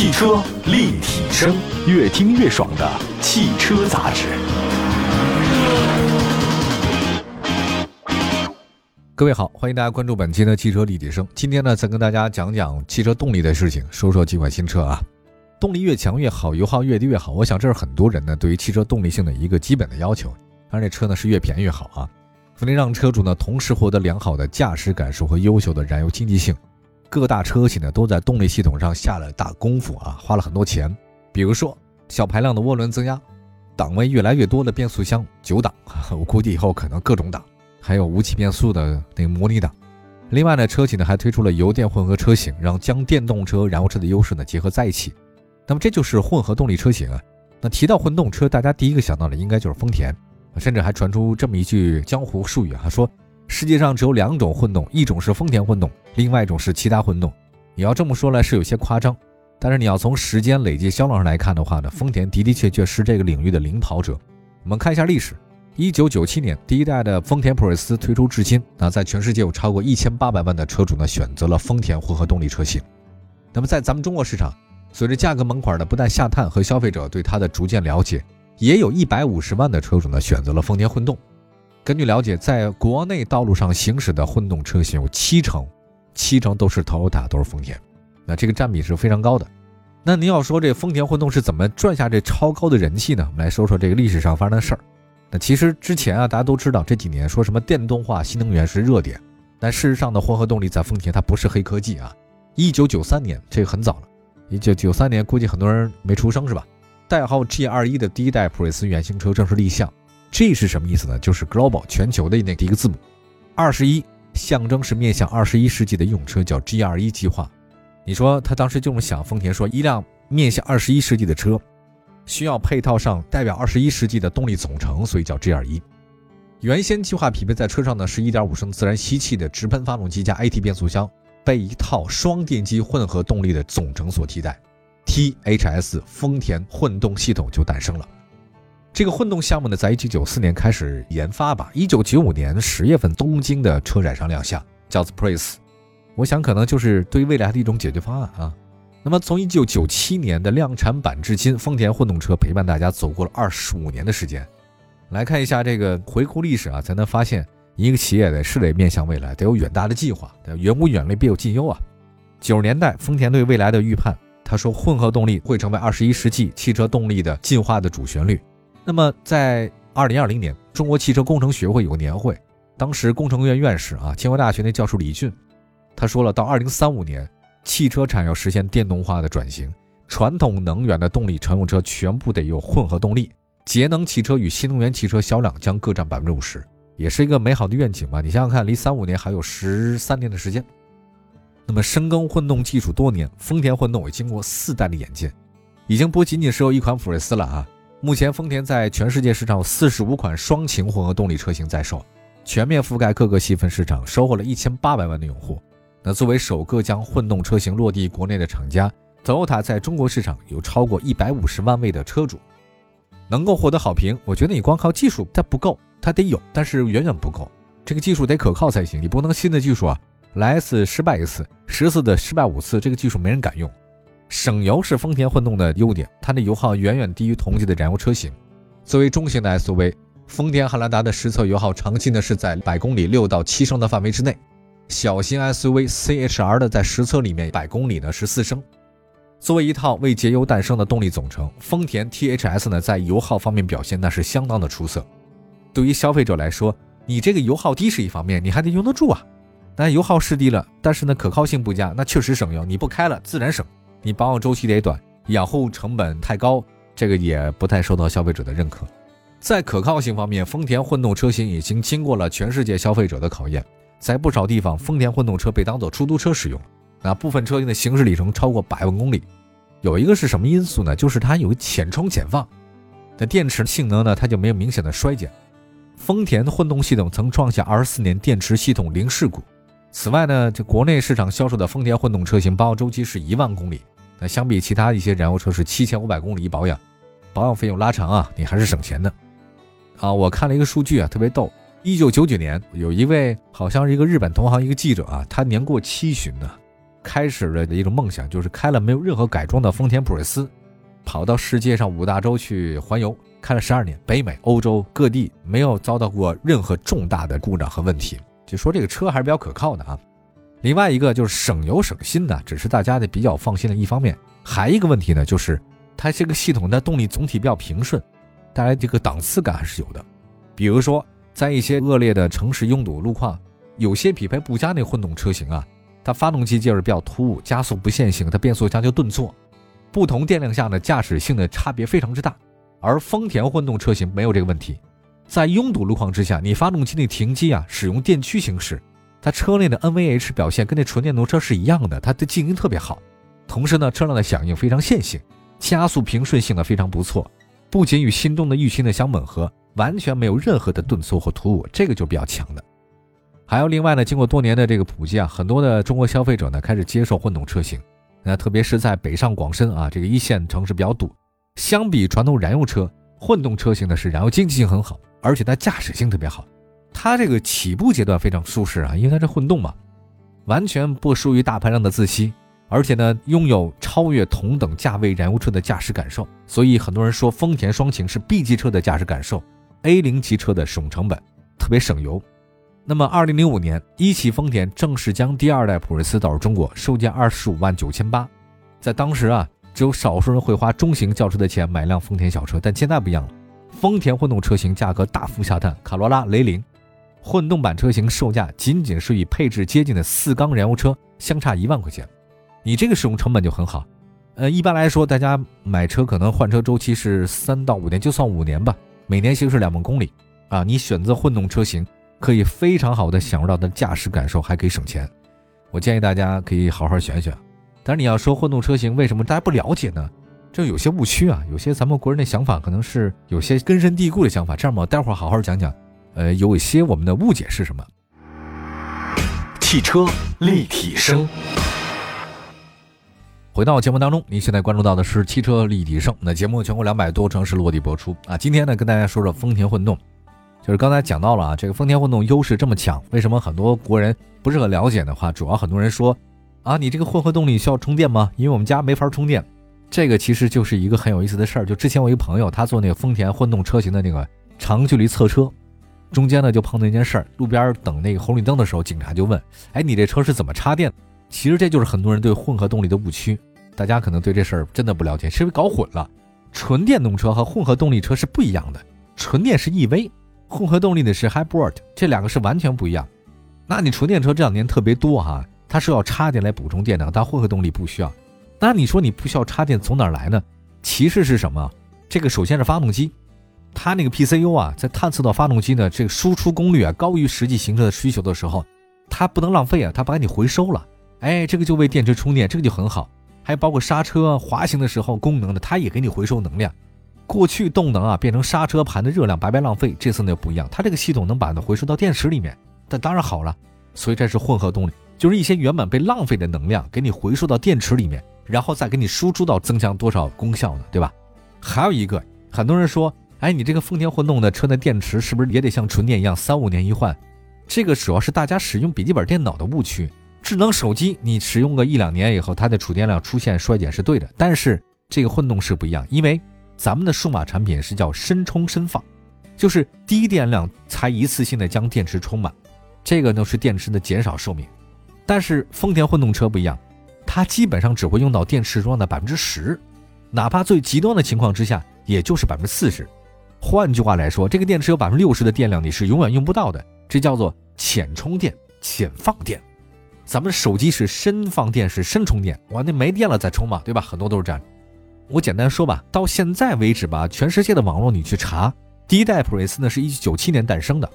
汽车立体声，越听越爽的汽车杂志。各位好，欢迎大家关注本期的汽车立体声。今天呢，再跟大家讲讲汽车动力的事情，说说几款新车啊。动力越强越好，油耗越低越好。我想这是很多人呢对于汽车动力性的一个基本的要求。当然，这车呢是越便宜越好啊。为了让车主呢同时获得良好的驾驶感受和优秀的燃油经济性，各大车企呢都在动力系统上下了大功夫啊，花了很多钱。比如说小排量的涡轮增压，档位越来越多的变速箱九档，我估计以后可能各种档，还有无级变速的那个模拟档。另外呢，车企呢还推出了油电混合车型，让将电动车、燃油车的优势呢结合在一起。那么这就是混合动力车型啊。那提到混动车，大家第一个想到的应该就是丰田，甚至还传出这么一句江湖术语啊，说世界上只有两种混动，一种是丰田混动，另外一种是其他混动。你要这么说来是有些夸张，但是你要从时间累计销量上来看的话呢，丰田的的确确是这个领域的领跑者。我们看一下历史，一九九七年第一代的丰田普锐斯推出至今，那在全世界有超过一千八百万的车主呢选择了丰田混合动力车型。那么在咱们中国市场，随着价格门槛的不断下探和消费者对它的逐渐了解，也有一百五十万的车主呢选择了丰田混动。根据了解，在国内道路上行驶的混动车型有七成，七成都是 Toyota，都是丰田。那这个占比是非常高的。那您要说这丰田混动是怎么赚下这超高的人气呢？我们来说说这个历史上发生的事儿。那其实之前啊，大家都知道这几年说什么电动化、新能源是热点，但事实上的混合动力在丰田它不是黑科技啊。一九九三年，这个很早了。一九九三年，估计很多人没出生是吧？代号 G 二一的第一代普锐斯原型车正式立项。G 是什么意思呢？就是 Global 全球的那第一个字母。二十一象征是面向二十一世纪的用车，叫 G 二一计划。你说他当时就这么想，丰田说一辆面向二十一世纪的车，需要配套上代表二十一世纪的动力总成，所以叫 G 二一。原先计划匹配在车上呢是一点五升自然吸气的直喷发动机加 AT 变速箱。被一套双电机混合动力的总成所替代，THS 丰田混动系统就诞生了。这个混动项目呢，在一九九四年开始研发吧，一九九五年十月份东京的车展上亮相，叫做 Prius。我想可能就是对未来的一种解决方案啊。那么从一九九七年的量产版至今，丰田混动车陪伴大家走过了二十五年的时间。来看一下这个回顾历史啊，才能发现。一个企业得是得面向未来，得有远大的计划，远古远虑必有近忧啊。九十年代，丰田对未来的预判，他说混合动力会成为二十一世纪汽车动力的进化的主旋律。那么，在二零二零年，中国汽车工程学会有个年会，当时工程院院士啊，清华大学那教授李俊，他说了，到二零三五年，汽车产业要实现电动化的转型，传统能源的动力乘用车全部得有混合动力，节能汽车与新能源汽车销量将各占百分之五十。也是一个美好的愿景吧。你想想看，离三五年还有十三年的时间。那么深耕混动技术多年，丰田混动也经过四代的演进，已经不仅仅是有一款普锐斯了啊。目前丰田在全世界市场有四十五款双擎混合动力车型在售，全面覆盖各个细分市场，收获了一千八百万的用户。那作为首个将混动车型落地国内的厂家，Toyota 在中国市场有超过一百五十万位的车主，能够获得好评。我觉得你光靠技术它不够。它得有，但是远远不够。这个技术得可靠才行。你不能新的技术啊，来一次失败一次，十次的失败五次，这个技术没人敢用。省油是丰田混动的优点，它的油耗远远低于同级的燃油车型。作为中型的 SUV，丰田汉兰达的实测油耗长期呢是在百公里六到七升的范围之内。小型 SUV CHR 的在实测里面百公里呢是四升。作为一套为节油诞生的动力总成，丰田 THS 呢在油耗方面表现那是相当的出色。对于消费者来说，你这个油耗低是一方面，你还得用得住啊。那油耗是低了，但是呢可靠性不佳，那确实省油。你不开了自然省，你保养周期得短，养护成本太高，这个也不太受到消费者的认可。在可靠性方面，丰田混动车型已经经过了全世界消费者的考验，在不少地方，丰田混动车被当做出租车使用。那部分车型的行驶里程超过百万公里，有一个是什么因素呢？就是它有浅充浅放，那电池性能呢，它就没有明显的衰减。丰田混动系统曾创下二十四年电池系统零事故。此外呢，这国内市场销售的丰田混动车型保养周期是一万公里，那相比其他一些燃油车是七千五百公里一保养，保养费用拉长啊，你还是省钱的。啊，我看了一个数据啊，特别逗。一九九九年，有一位好像是一个日本同行一个记者啊，他年过七旬呢，开始了的一种梦想，就是开了没有任何改装的丰田普锐斯，跑到世界上五大洲去环游，开了十二年，北美、欧洲各地没有遭到过任何重大的故障和问题，就说这个车还是比较可靠的啊。另外一个就是省油省心的，只是大家的比较放心的一方面。还一个问题呢，就是它这个系统的动力总体比较平顺，带来这个档次感还是有的。比如说，在一些恶劣的城市拥堵路况，有些匹配不佳那混动车型啊，它发动机介入比较突兀，加速不线性，它变速箱就顿挫。不同电量下呢，驾驶性的差别非常之大。而丰田混动车型没有这个问题，在拥堵路况之下，你发动机那停机啊，使用电驱行驶，它车内的 NVH 表现跟那纯电动车是一样的，它的静音特别好。同时呢，车辆的响应非常线性，加速平顺性呢非常不错，不仅与心动的预期的相吻合，完全没有任何的顿挫或突兀，这个就比较强的。还有另外呢，经过多年的这个普及啊，很多的中国消费者呢开始接受混动车型，那特别是在北上广深啊这个一线城市比较堵，相比传统燃油车，混动车型呢是燃油经济性很好，而且它驾驶性特别好，它这个起步阶段非常舒适啊，因为它是混动嘛，完全不输于大排量的自吸。而且呢，拥有超越同等价位燃油车的驾驶感受，所以很多人说丰田双擎是 B 级车的驾驶感受，A 零级车的使用成本特别省油。那么，二零零五年，一汽丰田正式将第二代普锐斯导入中国，售价二十五万九千八。在当时啊，只有少数人会花中型轿车的钱买辆丰田小车，但现在不一样了，丰田混动车型价格大幅下探，卡罗拉、雷凌混动版车型售价仅仅是与配置接近的四缸燃油车相差一万块钱。你这个使用成本就很好，呃，一般来说，大家买车可能换车周期是三到五年，就算五年吧，每年行驶两万公里，啊，你选择混动车型，可以非常好的享受到的驾驶感受，还可以省钱。我建议大家可以好好选选。但是你要说混动车型为什么大家不了解呢？这有些误区啊，有些咱们国人的想法可能是有些根深蒂固的想法。这样吧，待会儿好好讲讲，呃，有一些我们的误解是什么？汽车立体声。回到节目当中，您现在关注到的是汽车立体声。那节目全国两百多城市落地播出啊。今天呢，跟大家说说丰田混动，就是刚才讲到了啊，这个丰田混动优势这么强，为什么很多国人不是很了解的话，主要很多人说啊，你这个混合动力需要充电吗？因为我们家没法充电。这个其实就是一个很有意思的事儿。就之前我一个朋友，他做那个丰田混动车型的那个长距离测车，中间呢就碰到一件事儿，路边等那个红绿灯的时候，警察就问，哎，你这车是怎么插电？其实这就是很多人对混合动力的误区，大家可能对这事儿真的不了解，是不是搞混了？纯电动车和混合动力车是不一样的，纯电是 EV，混合动力的是 Hybrid，这两个是完全不一样。那你纯电车这两年特别多哈，它是要插电来补充电量，但混合动力不需要。那你说你不需要插电从哪儿来呢？其实是什么？这个首先是发动机，它那个 PCU 啊，在探测到发动机呢这个输出功率啊高于实际行车的需求的时候，它不能浪费啊，它把你回收了。哎，这个就为电池充电，这个就很好。还包括刹车、滑行的时候功能的，它也给你回收能量。过去动能啊变成刹车盘的热量白白浪费，这次呢不一样，它这个系统能把它回收到电池里面，那当然好了。所以这是混合动力，就是一些原本被浪费的能量给你回收到电池里面，然后再给你输出到增强多少功效呢？对吧？还有一个，很多人说，哎，你这个丰田混动的车的电池是不是也得像纯电一样三五年一换？这个主要是大家使用笔记本电脑的误区。智能手机，你使用个一两年以后，它的储电量出现衰减是对的。但是这个混动是不一样，因为咱们的数码产品是叫深充深放，就是低电量才一次性的将电池充满，这个呢是电池的减少寿命。但是丰田混动车不一样，它基本上只会用到电池中的百分之十，哪怕最极端的情况之下，也就是百分之四十。换句话来说，这个电池有百分之六十的电量你是永远用不到的，这叫做浅充电、浅放电。咱们手机是深放电，是深充电，哇，那没电了再充嘛，对吧？很多都是这样。我简单说吧，到现在为止吧，全世界的网络你去查，第一代普锐斯呢是一九九七年诞生的，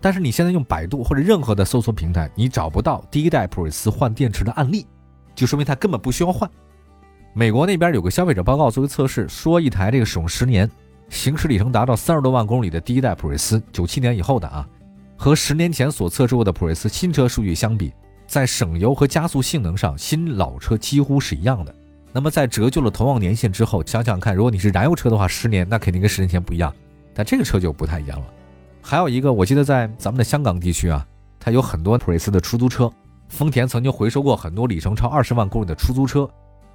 但是你现在用百度或者任何的搜索平台，你找不到第一代普锐斯换电池的案例，就说明它根本不需要换。美国那边有个消费者报告作为测试，说一台这个使用十年、行驶里程达到三十多万公里的第一代普锐斯，九七年以后的啊，和十年前所测试过的普锐斯新车数据相比。在省油和加速性能上，新老车几乎是一样的。那么在折旧了同样年限之后，想想看，如果你是燃油车的话，十年那肯定跟十年前不一样。但这个车就不太一样了。还有一个，我记得在咱们的香港地区啊，它有很多普锐斯的出租车，丰田曾经回收过很多里程超二十万公里的出租车，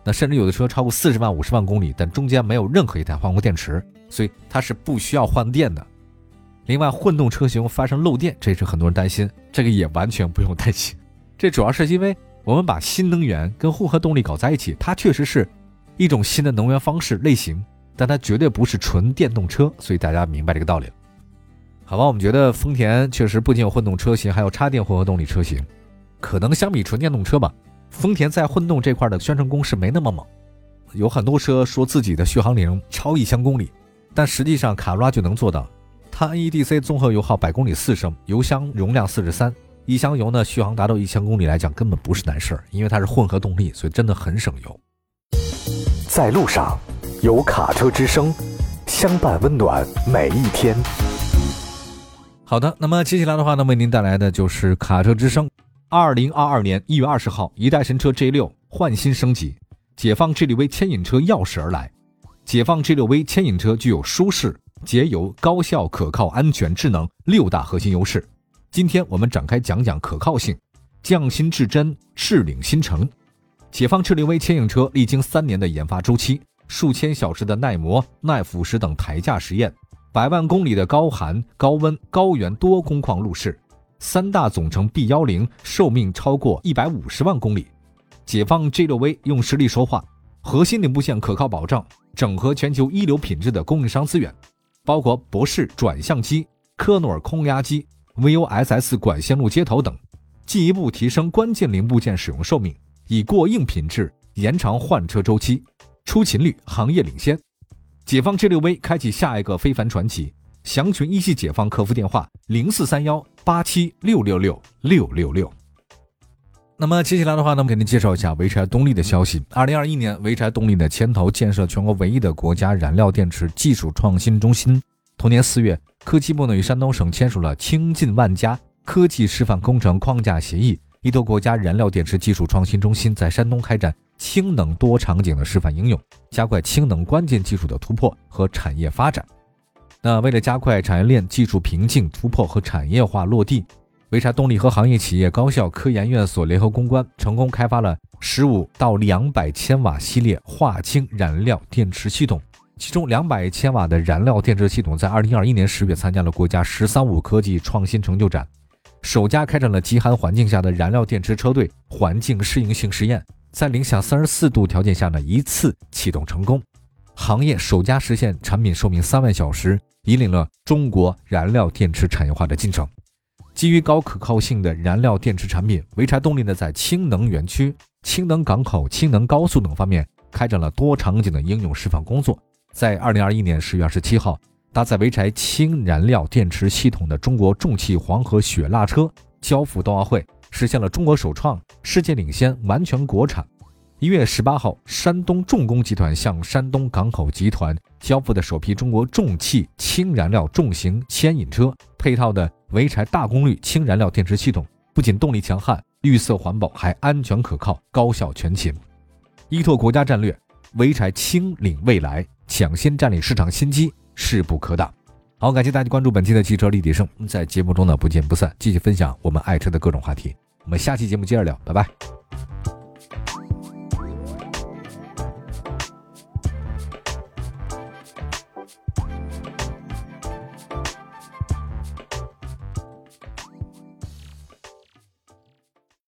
那甚至有的车超过四十万、五十万公里，但中间没有任何一台换过电池，所以它是不需要换电的。另外，混动车型发生漏电，这也是很多人担心，这个也完全不用担心。这主要是因为我们把新能源跟混合动力搞在一起，它确实是一种新的能源方式类型，但它绝对不是纯电动车，所以大家明白这个道理。好吧，我们觉得丰田确实不仅有混动车型，还有插电混合动力车型。可能相比纯电动车吧，丰田在混动这块的宣传攻势没那么猛。有很多车说自己的续航里程超一千公里，但实际上卡罗拉就能做到。它 NEDC 综合油耗百公里四升，油箱容量四十三，一箱油呢续航达到一千公里来讲根本不是难事儿，因为它是混合动力，所以真的很省油。在路上，有卡车之声，相伴温暖每一天。好的，那么接下来的话呢，为您带来的就是卡车之声。二零二二年一月二十号，一代神车 G 六换新升级，解放 G 六 V 牵引车钥匙而来。解放 G 六 V 牵引车具有舒适。节油、高效、可靠、安全、智能六大核心优势。今天我们展开讲讲可靠性，匠心至真，赤领新城。解放智力威牵引车历经三年的研发周期，数千小时的耐磨、耐腐蚀等台架实验，百万公里的高寒、高温、高原多工况路试，三大总成 B 幺零寿命超过一百五十万公里。解放 G 六 V 用实力说话，核心零部件可靠保障，整合全球一流品质的供应商资源。包括博世转向机、科诺尔空压机、VOSS 管线路接头等，进一步提升关键零部件使用寿命，以过硬品质延长换车周期，出勤率行业领先。解放 G 六 V 开启下一个非凡传奇，详询一汽解放客服电话零四三幺八七六六六六六六。那么接下来的话呢，我们给您介绍一下潍柴动力的消息。二零二一年，潍柴动力的牵头建设全国唯一的国家燃料电池技术创新中心。同年四月，科技部呢与山东省签署了“倾尽万家”科技示范工程框架协议，依托国家燃料电池技术创新中心在山东开展氢能多场景的示范应用，加快氢能关键技术的突破和产业发展。那为了加快产业链技术瓶颈突破和产业化落地。潍柴动力和行业企业高校科研院所联合攻关，成功开发了十五到两百千瓦系列化氢燃料电池系统。其中，两百千瓦的燃料电池系统在二零二一年十月参加了国家“十三五”科技创新成就展，首家开展了极寒环境下的燃料电池车队环境适应性实验，在零下三十四度条件下呢一次启动成功，行业首家实现产品寿命三万小时，引领了中国燃料电池产业化的进程。基于高可靠性的燃料电池产品，潍柴动力呢在氢能园区、氢能港口、氢能高速等方面开展了多场景的应用示范工作。在二零二一年十月二十七号，搭载潍柴氢燃料电池系统的中国重汽黄河雪蜡车交付冬奥会，实现了中国首创、世界领先、完全国产。一月十八号，山东重工集团向山东港口集团交付的首批中国重汽氢燃料重型牵引车配套的。潍柴大功率氢燃料电池系统不仅动力强悍、绿色环保，还安全可靠、高效全勤。依托国家战略，潍柴氢领未来，抢先占领市场先机，势不可挡。好，感谢大家关注本期的汽车立体声，在节目中呢不见不散，继续分享我们爱车的各种话题。我们下期节目接着聊，拜拜。